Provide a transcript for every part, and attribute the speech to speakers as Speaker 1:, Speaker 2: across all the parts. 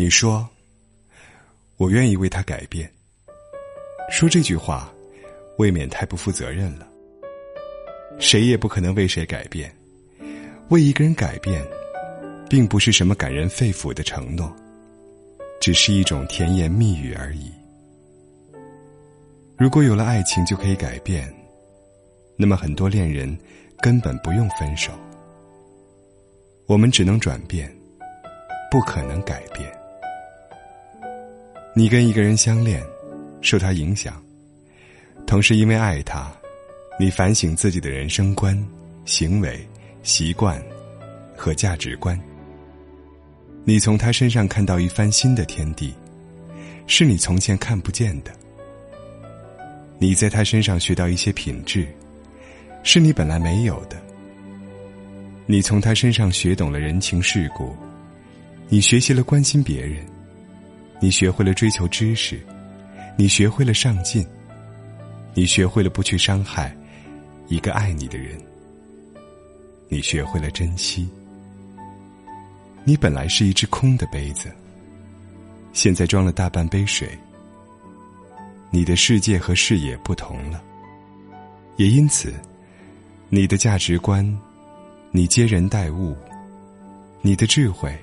Speaker 1: 你说：“我愿意为他改变。”说这句话，未免太不负责任了。谁也不可能为谁改变，为一个人改变，并不是什么感人肺腑的承诺，只是一种甜言蜜语而已。如果有了爱情就可以改变，那么很多恋人根本不用分手。我们只能转变，不可能改变。你跟一个人相恋，受他影响，同时因为爱他，你反省自己的人生观、行为、习惯和价值观。你从他身上看到一番新的天地，是你从前看不见的。你在他身上学到一些品质，是你本来没有的。你从他身上学懂了人情世故，你学习了关心别人。你学会了追求知识，你学会了上进，你学会了不去伤害一个爱你的人，你学会了珍惜。你本来是一只空的杯子，现在装了大半杯水。你的世界和视野不同了，也因此，你的价值观，你接人待物，你的智慧，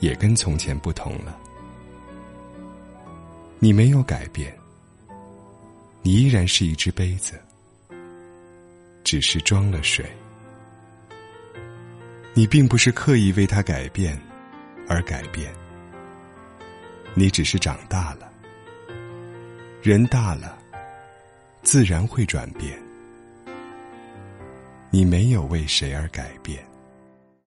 Speaker 1: 也跟从前不同了。你没有改变，你依然是一只杯子，只是装了水。你并不是刻意为他改变而改变，你只是长大了。人大了，自然会转变。你没有为谁而改变。